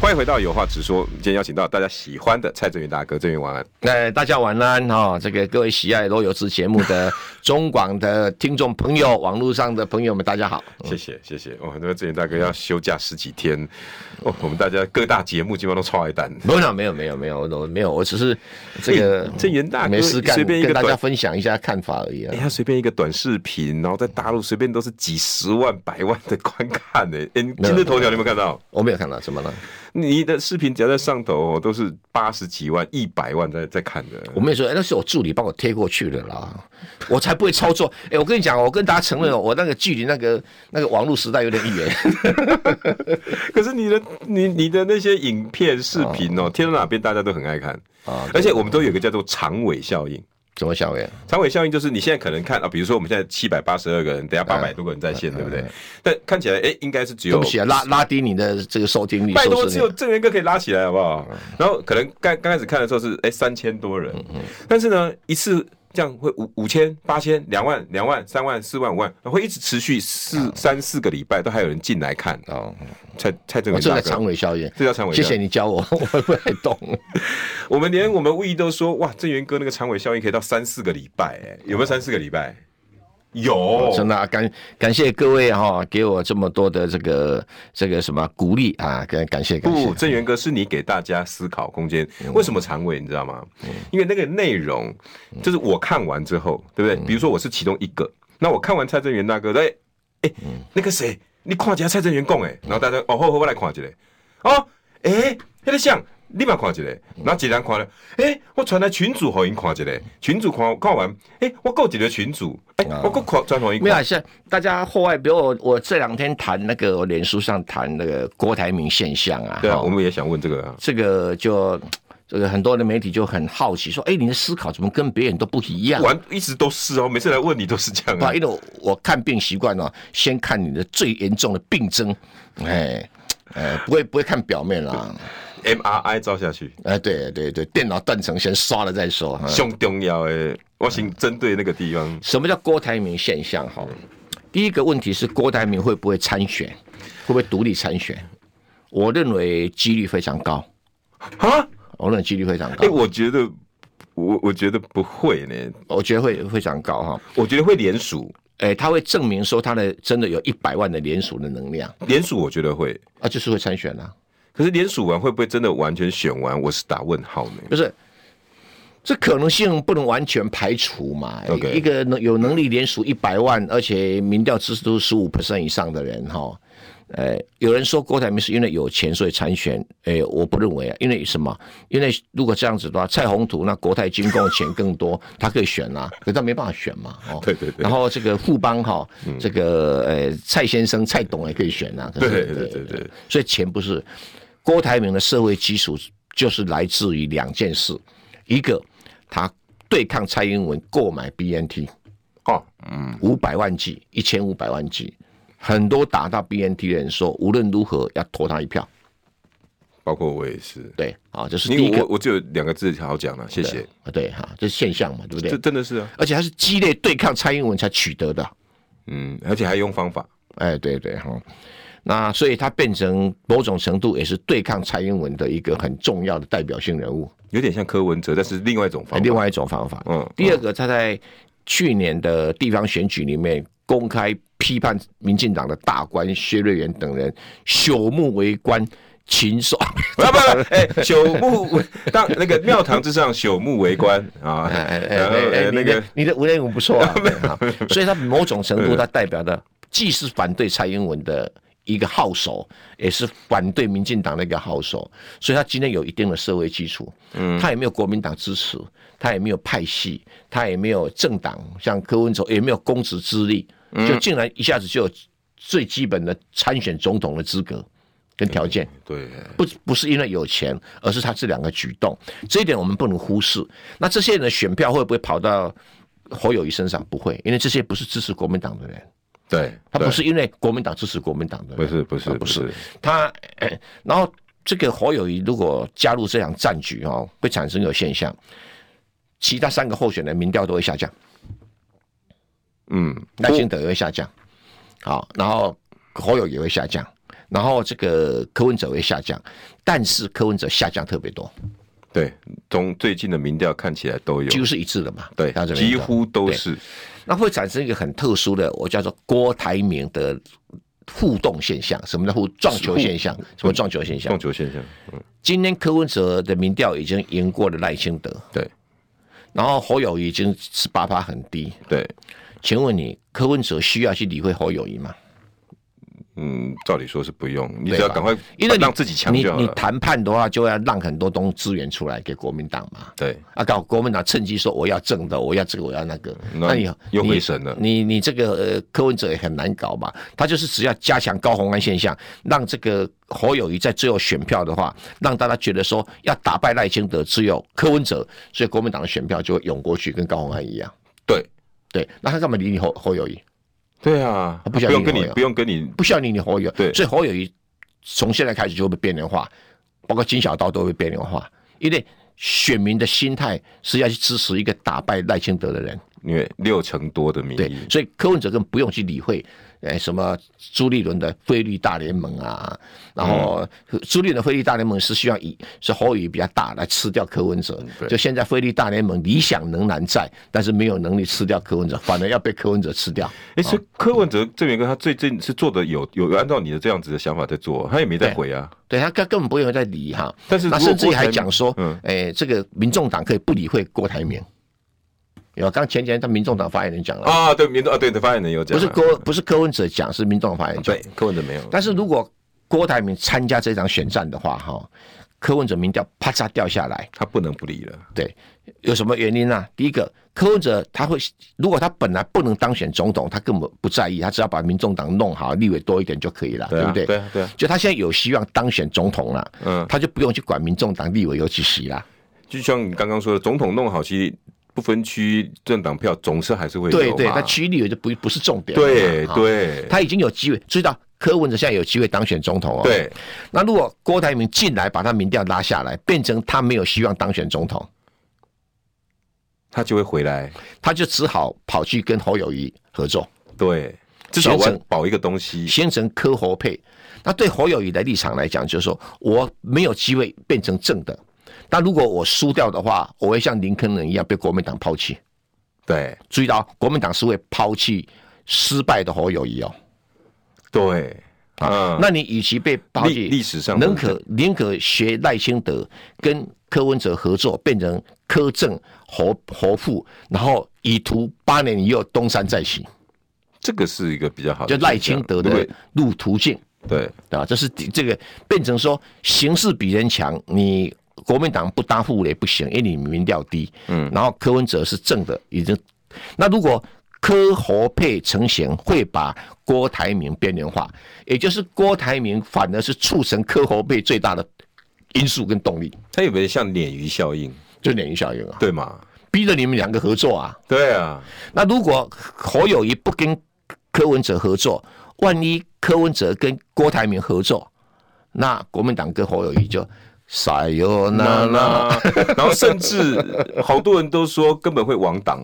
欢迎回到有话直说。今天邀请到大家喜欢的蔡正元大哥，正元晚安。哎，大家晚安哈、哦！这个各位喜爱罗有志节目的中广的听众朋友，网络上的朋友们，大家好。谢谢谢谢哦，那个正元大哥要休假十几天哦，我们大家各大节目基本上都超爱单。没有没有没有没有我没有，我只是这个正元大哥没事干，随便跟大家分享一下看法而已啊。哎，他随便一个短视频，然后在大陆随便都是几十万、百万的观看呢。哎，今日头条你有没有看到？我没有看到，怎么了？你的视频只要在上头，哦，都是八十几万、一百万在在看的。我没有说，哎，那是我助理帮我贴过去的啦，我才不会操作。哎，我跟你讲，我跟大家承认，我那个距离那个那个网络时代有点远。可是你的你你的那些影片、视频哦，贴到哪边大家都很爱看啊，而且我们都有个叫做长尾效应。什么效应？长尾效应就是你现在可能看啊，比如说我们现在七百八十二个人，等下八百多个人在线，对不对？但看起来，哎，应该是只有对不起啊，拉拉低你的这个收听率。拜托，只有正元哥可以拉起来，好不好？然后可能刚刚开始看的时候是哎三千多人，但是呢，一次。这样会五五千、八千、两万、两万、三万、四万、五万，会一直持续四三四个礼拜，都还有人进来看哦。蔡蔡正元这叫长尾效应，这叫长尾。谢谢你教我，我不太懂。我们连我们无意都说，哇，正元哥那个长尾效应可以到三四个礼拜，哎，有没有三四个礼拜？有、哦，真的、啊、感感谢各位哈，给我这么多的这个这个什么鼓励啊，感感谢感谢。不，正源哥是你给大家思考空间。为什么长尾？你知道吗？因为那个内容就是我看完之后，对不对？比如说我是其中一个，那我看完蔡正元大哥，哎哎，那个谁，你看一下蔡正元讲哎，然后大家哦，好好，我来看一下哦，哎，那个像。立马看一下，然后几人看了，哎、欸，我传来群主给你看一个，群主看看完，哎、欸，我够几个群主，哎、欸，我够传传给你。没有，现在大家户外，比如我，我这两天谈那个，我脸书上谈那个郭台铭现象啊。对啊，我们也想问这个啊。这个就这个很多的媒体就很好奇，说，哎、欸，你的思考怎么跟别人都不一样？完，一直都是哦，每次来问你都是这样啊。因为我，我看病习惯哦，先看你的最严重的病症，哎，哎，不会不会看表面啦。M R I 照下去，哎，对对对，电脑断层先刷了再说。最重要的，我先针对那个地方。什么叫郭台铭现象？哈，第一个问题是郭台铭会不会参选？会不会独立参选？我认为几率非常高。啊？我认为几率非常高。哎，我觉得，我我觉得不会呢。我觉得会非常高哈。我觉得会连署。哎，他会证明说他的真的有一百万的连署的能量。连署我觉得会啊，就是会参选啊。可是连署完会不会真的完全选完？我是打问号呢。不是，这可能性不能完全排除嘛。Okay. 一个能有能力连署一百万，而且民调支持度十五 percent 以上的人，哈，呃，有人说郭台铭是因为有钱所以参选，哎，我不认为啊。因为什么？因为如果这样子的话，蔡宏图那国泰金控钱更多，他可以选啊，可是他没办法选嘛。哦，对对对。然后这个富邦哈，这个呃蔡先生蔡董也可以选啊。对对对对对。所以钱不是。郭台铭的社会基础就是来自于两件事，一个他对抗蔡英文购买 BNT，哦，嗯，五百万剂，一千五百万剂，很多打到 BNT 的人说无论如何要投他一票，包括我也是，对，啊，这是第一个，我我只有两个字好讲了，谢谢。啊，对哈，这是现象嘛，对不对？这真的是啊，而且还是激烈对抗蔡英文才取得的，嗯，而且还用方法，哎，对对哈。那所以他变成某种程度也是对抗蔡英文的一个很重要的代表性人物，有点像柯文哲，但是另外一种方法，另外一种方法。嗯，第二个他在去年的地方选举里面公开批判民进党的大官薛瑞元等人朽木为官，禽兽，不要不要，哎，朽木当那个庙堂之上，朽木为官啊，然后那个你的文言文不错啊，所以他某种程度，他代表的既是反对蔡英文的一个号手，也是反对民进党的一个号手，所以他今天有一定的社会基础，嗯，他也没有国民党支持，他也没有派系，他也没有政党，像柯文哲也没有公职资历，就竟然一下子就有最基本的参选总统的资格。跟条件对，不不是因为有钱，而是他这两个举动，这一点我们不能忽视。那这些人的选票会不会跑到侯友谊身上？不会，因为这些不是支持国民党的人。对，他不是因为国民党支持国民党的，不是不是不是他。然后这个侯友宜如果加入这场战局哦，会产生一个现象，其他三个候选人民调都会下降。嗯，赖清德也会下降，好，然后侯友也会下降。然后这个柯文哲会下降，但是柯文哲下降特别多。对，从最近的民调看起来都有，几乎是一致的嘛。对，几乎都是。那会产生一个很特殊的，我叫做郭台铭的互动现象。什么叫互撞球现象？什么撞球现象？撞球现象。嗯。今天柯文哲的民调已经赢过了赖清德。对。然后侯友宜已经十八趴很低。对。请问你柯文哲需要去理会侯友宜吗？嗯，照理说是不用，你只要赶快，因为让自己强。你你谈判的话，就要让很多东西资源出来给国民党嘛。对，啊，搞国民党趁机说我要正的，我要这个，我要那个，那你又回神了。你你这个呃柯文哲也很难搞嘛，他就是只要加强高虹安现象，让这个侯友谊在最后选票的话，让大家觉得说要打败赖清德只有柯文哲，所以国民党的选票就会涌过去，跟高虹安一样。对对，那他干嘛理你侯侯友宜？对啊，他不用跟你，不用跟你，不需要你，你侯友。对，所以侯友一从现在开始就会被边缘化，包括金小刀都会被边缘化，因为选民的心态是要去支持一个打败赖清德的人，因为六成多的民意，对，所以柯文哲根本不用去理会。哎，什么朱立伦的菲律大联盟啊？然后朱立伦菲律大联盟是希望以是侯友比较大来吃掉柯文哲。就现在菲律大联盟理想仍然在，但是没有能力吃掉柯文哲，反而要被柯文哲吃掉。哎，所以柯文哲这边跟他最近是做的有有按照你的这样子的想法在做，他也没在回啊。对，他根根本不用再理哈。但是他甚至还讲说，嗯，哎，这个民众党可以不理会郭台铭。有，刚前几天他民众党发言人讲了啊，对，民众啊，对的发言人有讲，不是柯不是柯文哲讲，是民众党发言人讲，对，柯文哲没有。但是如果郭台铭参加这场选战的话，哈，柯文哲民调啪嚓掉下来，他不能不理了。对，有什么原因呢、啊？第一个，柯文哲他会，如果他本来不能当选总统，他根本不在意，他只要把民众党弄好，立委多一点就可以了，对，啊、对不对？对对。就他现在有希望当选总统了，嗯，他就不用去管民众党立委有几席了。就像你刚刚说的，总统弄好，其实。不分区政党票总是还是会有对对，他区域就不不是重点。对对，他已经有机会，知道柯文哲现在有机会当选总统哦。对，那如果郭台铭进来把他民调拉下来，变成他没有希望当选总统，他就会回来，他就只好跑去跟侯友谊合作。对，至少保一个东西，形成柯侯配。那对侯友谊的立场来讲，就是说我没有机会变成正的。但如果我输掉的话，我会像林肯人一样被国民党抛弃。对，注意到国民党是会抛弃失败的侯友谊哦。对，啊，那你与其被抛弃，历史上宁可宁可学赖清德跟柯文哲合作，变成柯正侯侯富，然后以图八年以后东山再起。这个是一个比较好的，就赖清德的路途径。对，啊，这是这个变成说形势比人强，你。国民党不当副也不行，因为你民调低。嗯，然后柯文哲是正的，已经。那如果柯侯配成型，会把郭台铭边缘化，也就是郭台铭反而是促成柯侯配最大的因素跟动力。他有没有像鲶鱼效应？就鲶鱼效应啊，对嘛？逼着你们两个合作啊。对啊。那如果侯友谊不跟柯文哲合作，万一柯文哲跟郭台铭合作，那国民党跟侯友谊就。撒哟那拉，然后甚至好多人都说根本会亡党，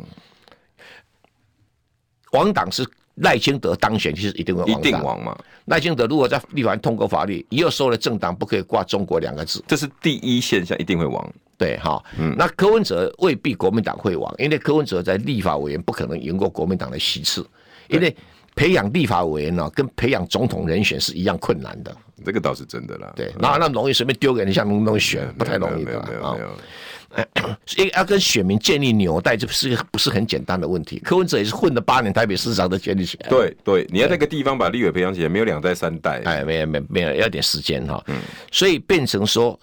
亡党是赖清德当选，其实一定会亡党，一定亡嘛。赖清德如果在立法院通过法律，以后所有的政党不可以挂中国两个字，这是第一现象，一定会亡。对，哈，嗯，那柯文哲未必国民党会亡，因为柯文哲在立法委员不可能赢过国民党的席次，因为培养立法委员呢，跟培养总统人选是一样困难的。这个倒是真的啦。对，然后那么容易随便丢给人家弄弄选，不太容易的。没有没有。所以 要跟选民建立纽带，这不是不是很简单的问题。柯文哲也是混了八年台北市长都建立起来。对对，你要那个地方把立委培养起来，没有两代三代。哎，没有没有没有，要点时间哈。嗯。所以变成说，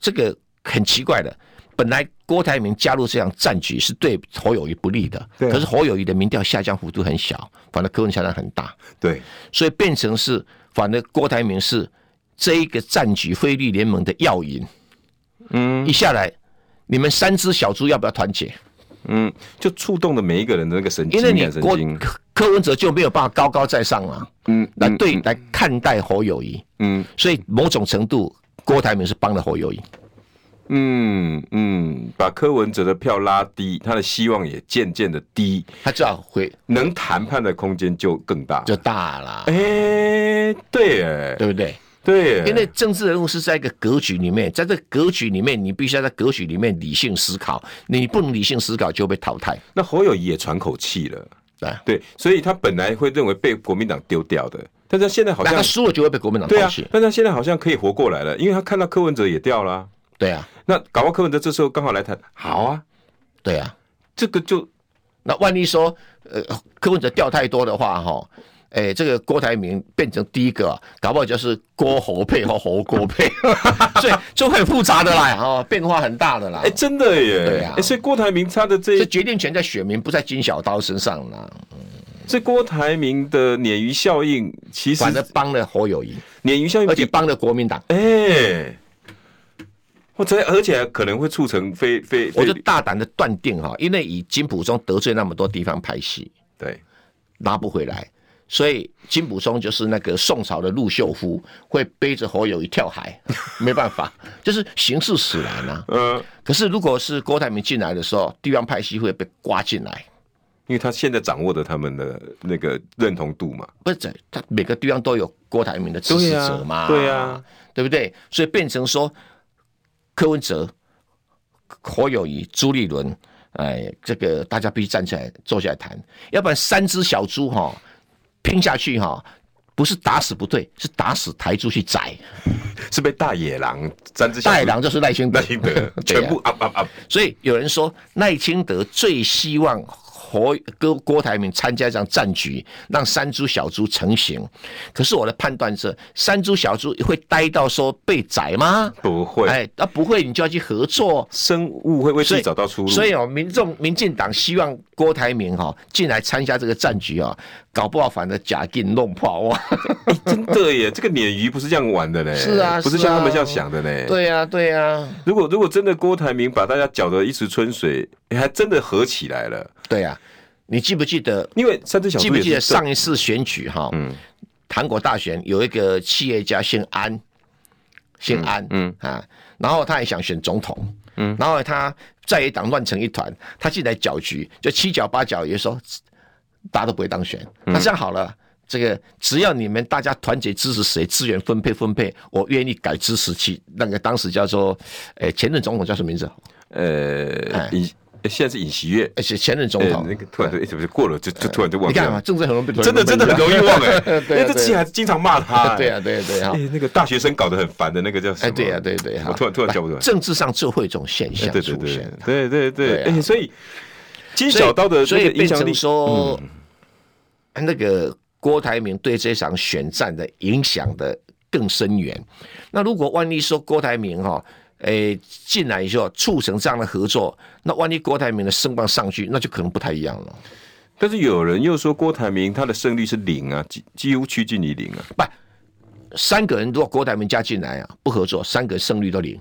这个很奇怪的，本来郭台铭加入这样战局是对侯友谊不利的，对。可是侯友谊的民调下降幅度很小，反而柯文哲下降很大。对。所以变成是，反正郭台铭是这一个战局非绿联盟的要引。嗯。一下来。你们三只小猪要不要团结？嗯，就触动了每一个人的那个神经，因为你郭柯文哲就没有办法高高在上啊。嗯，来对来看待侯友谊。嗯，所以某种程度，郭台铭是帮了侯友宜。嗯嗯，把柯文哲的票拉低，他的希望也渐渐的低，他至少会能谈判的空间就更大，就大了。哎、欸，对，哎，对不对？对，因为政治人物是在一个格局里面，在这个格局里面，你必须要在格局里面理性思考，你不能理性思考就被淘汰。那侯友宜也喘口气了，对。对，所以他本来会认为被国民党丢掉的，但是他现在好像他输了就会被国民党抛弃，但他现在好像可以活过来了，因为他看到柯文哲也掉了，啊，对啊，那搞不好柯文哲这时候刚好来谈，好啊，对啊，这个就那万一说呃柯文哲掉太多的话，哈。哎、欸，这个郭台铭变成第一个，搞不好就是郭侯配和侯郭配，所以就很复杂的啦，哦，变化很大的啦。哎、欸，真的耶，对啊。所以郭台铭他的这这决定权在选民，不在金小刀身上啦。嗯，这郭台铭的鲶鱼效应，其实反而帮了侯友谊，鲶鱼效应，而且帮了国民党。哎、欸，或者而且可能会促成非非，我就大胆的断定哈，因为以金普松得罪那么多地方派系，对，拉不回来。所以金普松就是那个宋朝的陆秀夫，会背着侯友一跳海，没办法，就是形势使然啊。嗯。可是如果是郭台铭进来的时候，地方派系会被刮进来，因为他现在掌握的他们的那个认同度嘛。不是，他每个地方都有郭台铭的支持者嘛。对啊，对不对？所以变成说，柯文哲、何友谊、朱立伦，哎，这个大家必须站起来坐下来谈，要不然三只小猪哈。拼下去哈，不是打死不对，是打死抬猪去宰，是被大野狼三只大野狼就是赖清德，赖清德全部 啊啊啊！所以有人说赖清德最希望。郭郭郭台铭参加这样战局，让山猪小猪成型。可是我的判断是，山猪小猪会待到说被宰吗？不会，哎，那不会，你就要去合作。生物会为自己找到出路。所以哦，民众民进党希望郭台铭哈进来参加这个战局啊，搞不好反而假定弄破哇！真的耶，这个鲶鱼不是这样玩的嘞。是啊，不是像他们这样想的嘞。对呀，对呀。如果如果真的郭台铭把大家搅得一池春水，还真的合起来了。对呀。你记不记得？因为三只小猪，记不记得上一次选举哈？嗯，韩国大选有一个企业家姓安，姓安，嗯啊，然后他也想选总统，嗯，然后他在野党乱成一团，他进来搅局，就七搅八搅，也说大家都不会当选。那这样好了，这个只要你们大家团结支持谁，资源分配分配，我愿意改支持其那个当时叫做诶前任总统叫什么名字？呃，现在是尹锡悦，而且前任总统，那个突然就是不是过了，就就突然就忘了。你看嘛，政治很容易被真的真的很容易忘 哎，因为这之前还经常骂他。对啊，对对啊。那个大学生搞得很烦的那个叫什么？对啊，对对。我突然突然叫不出来。政治上就会有这种现象出现。对对对，哎，所以金小刀的所以变成说，那个郭台铭对这场选战的影响的更深远。那如果万一说郭台铭哈？诶，进来以后促成这样的合作，那万一郭台铭的声望上去，那就可能不太一样了。但是有人又说郭台铭他的胜率是零啊，几几乎趋近于零啊。不，三个人如果郭台铭加进来啊，不合作，三个胜率都零。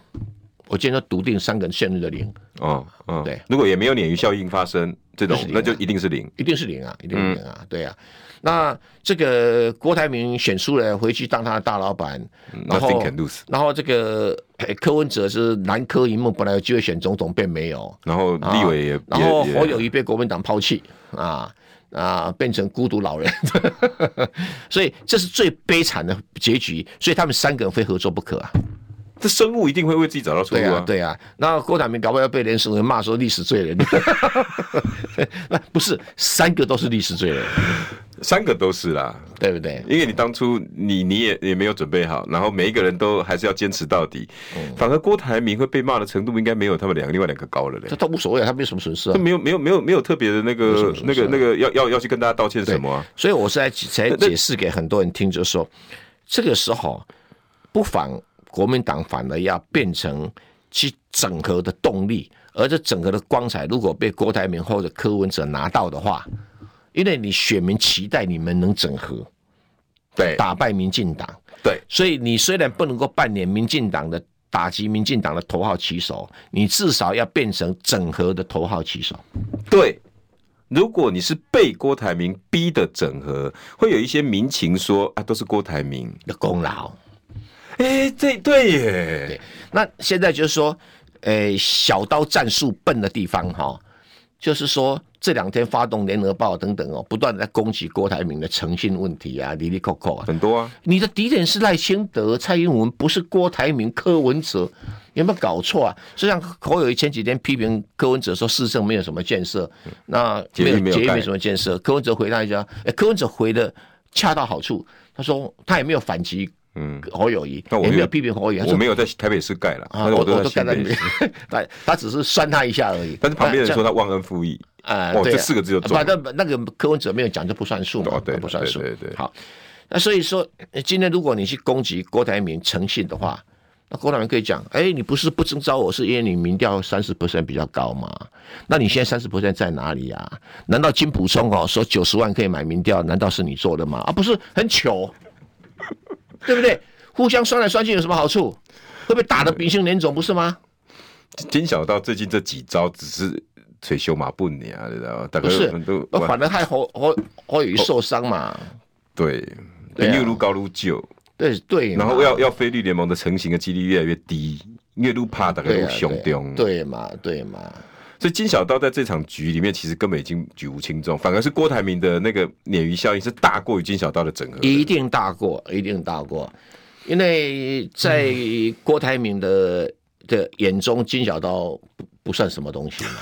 我今天都笃定三个人胜率的零。哦，嗯，对。如果也没有鲶鱼效应发生，这种那就一定是零，一定是零啊，一定是零啊，对啊。那这个郭台铭选输了，回去当他的大老板，然后然后这个柯文哲是南柯一梦，本来有机会选总统，便没有。然后立委也，然后侯友谊被国民党抛弃啊啊，变成孤独老人，所以这是最悲惨的结局。所以他们三个人非合作不可啊。这生物一定会为自己找到出路啊！对啊，那郭台铭搞不好要被连胜文骂说历史罪人，那不是三个都是历史罪人，三个都是啦，对不对？因为你当初你你也也没有准备好，然后每一个人都还是要坚持到底，反而郭台铭会被骂的程度应该没有他们两个另外两个高了嘞。他他无所谓，他没有什么损失啊，没有没有没有没有特别的那个那个那个要要要去跟大家道歉什么啊？所以我是在才解释给很多人听，就是说这个时候不妨。国民党反而要变成去整合的动力，而这整合的光彩，如果被郭台铭或者柯文哲拿到的话，因为你选民期待你们能整合，对，打败民进党，对，所以你虽然不能够扮演民进党的打击民进党的头号旗手，你至少要变成整合的头号旗手。对，如果你是被郭台铭逼的整合，会有一些民情说啊，都是郭台铭。的功劳。哎，这对耶对。那现在就是说，诶，小刀战术笨的地方哈，就是说这两天发动联合报等等哦，不断的在攻击郭台铭的诚信问题啊，里里扣扣啊，很多啊。你的敌人是赖清德、蔡英文，不是郭台铭、柯文哲，有没有搞错啊？就像侯友谊前几天批评柯文哲说市政没有什么建设，那没有捷运没什么建设，柯文哲回答一下，哎，柯文哲回的恰到好处，他说他也没有反击。嗯，侯友宜我没有批评侯友宜，我没有在台北市盖了，啊，我都盖在里面。他他只是酸他一下而已。但是旁边人说他忘恩负义啊，哦，这四个字就中。反正那个柯文哲没有讲就不算数嘛，不算数。对对。好，那所以说今天如果你去攻击郭台铭诚信的话，那郭台铭可以讲，哎，你不是不征召我，是因为你民调三十 percent 比较高嘛？那你现在三十 percent 在哪里呀？难道金普聪哦说九十万可以买民调，难道是你做的吗？啊，不是很糗。对不对？互相酸来酸去有什么好处？会被打的鼻青脸肿，不是吗？金小刀最近这几招只是捶胸马步你啊，知道吗？不是，反而害侯侯侯友宜受伤嘛。对，越撸高撸旧。对对。然后要要菲律联盟的成型的几率越来越低，越撸怕大概越凶刁。对嘛对嘛。所以金小刀在这场局里面，其实根本已经举无轻重，反而是郭台铭的那个鲶鱼效应是大过于金小刀的整合，一定大过，一定大过，因为在郭台铭的的眼中，金小刀不不算什么东西嘛，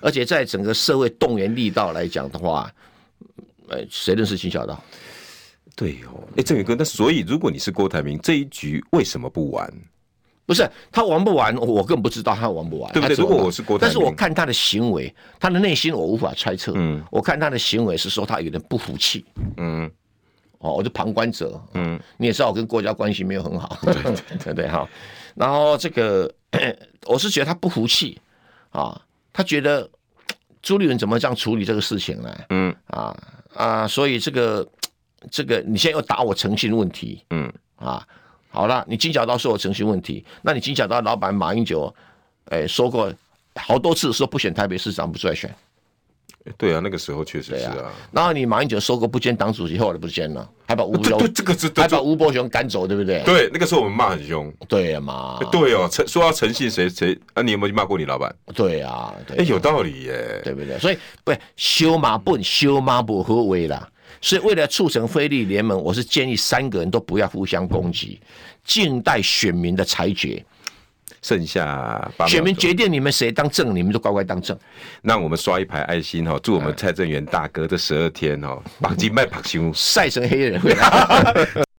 而且在整个社会动员力道来讲的话，呃，谁认识金小刀？对哦，哎，郑宇哥，那所以如果你是郭台铭，这一局为什么不玩？不是他玩不玩，我更不知道他玩不玩，对不对？如果我是郭台铭，但是我看他的行为，他的内心我无法猜测。嗯，我看他的行为是说他有点不服气。嗯，哦，我就旁观者。嗯，你也知道我跟郭家关系没有很好，对对对，哈。然后这个 我是觉得他不服气啊，他觉得朱立伦怎么这样处理这个事情呢？嗯，啊啊，所以这个这个你现在又打我诚信问题。嗯，啊。好了，你金小刀说我诚信问题，那你金小刀老板马英九，哎、欸，说过好多次说不选台北市长，不出来选。对啊，那个时候确实是啊。然后你马英九说过不兼党主席，后来不兼了，还把吴对对这个是还把吴伯雄赶走，对不对？对，那个时候我们骂很凶。对呀嘛。对哦，诚说要诚信谁谁啊？你有没有骂过你老板？对啊。哎，有道理耶，对不对？所以不修马不，修马不合为啦。所以，为了促成非利联盟，我是建议三个人都不要互相攻击，静待选民的裁决。剩下选民决定你们谁当正，你们就乖乖当正。那我们刷一排爱心哈，祝我们蔡正元大哥这十二天哦，绑金卖绑胸，晒成黑人回来。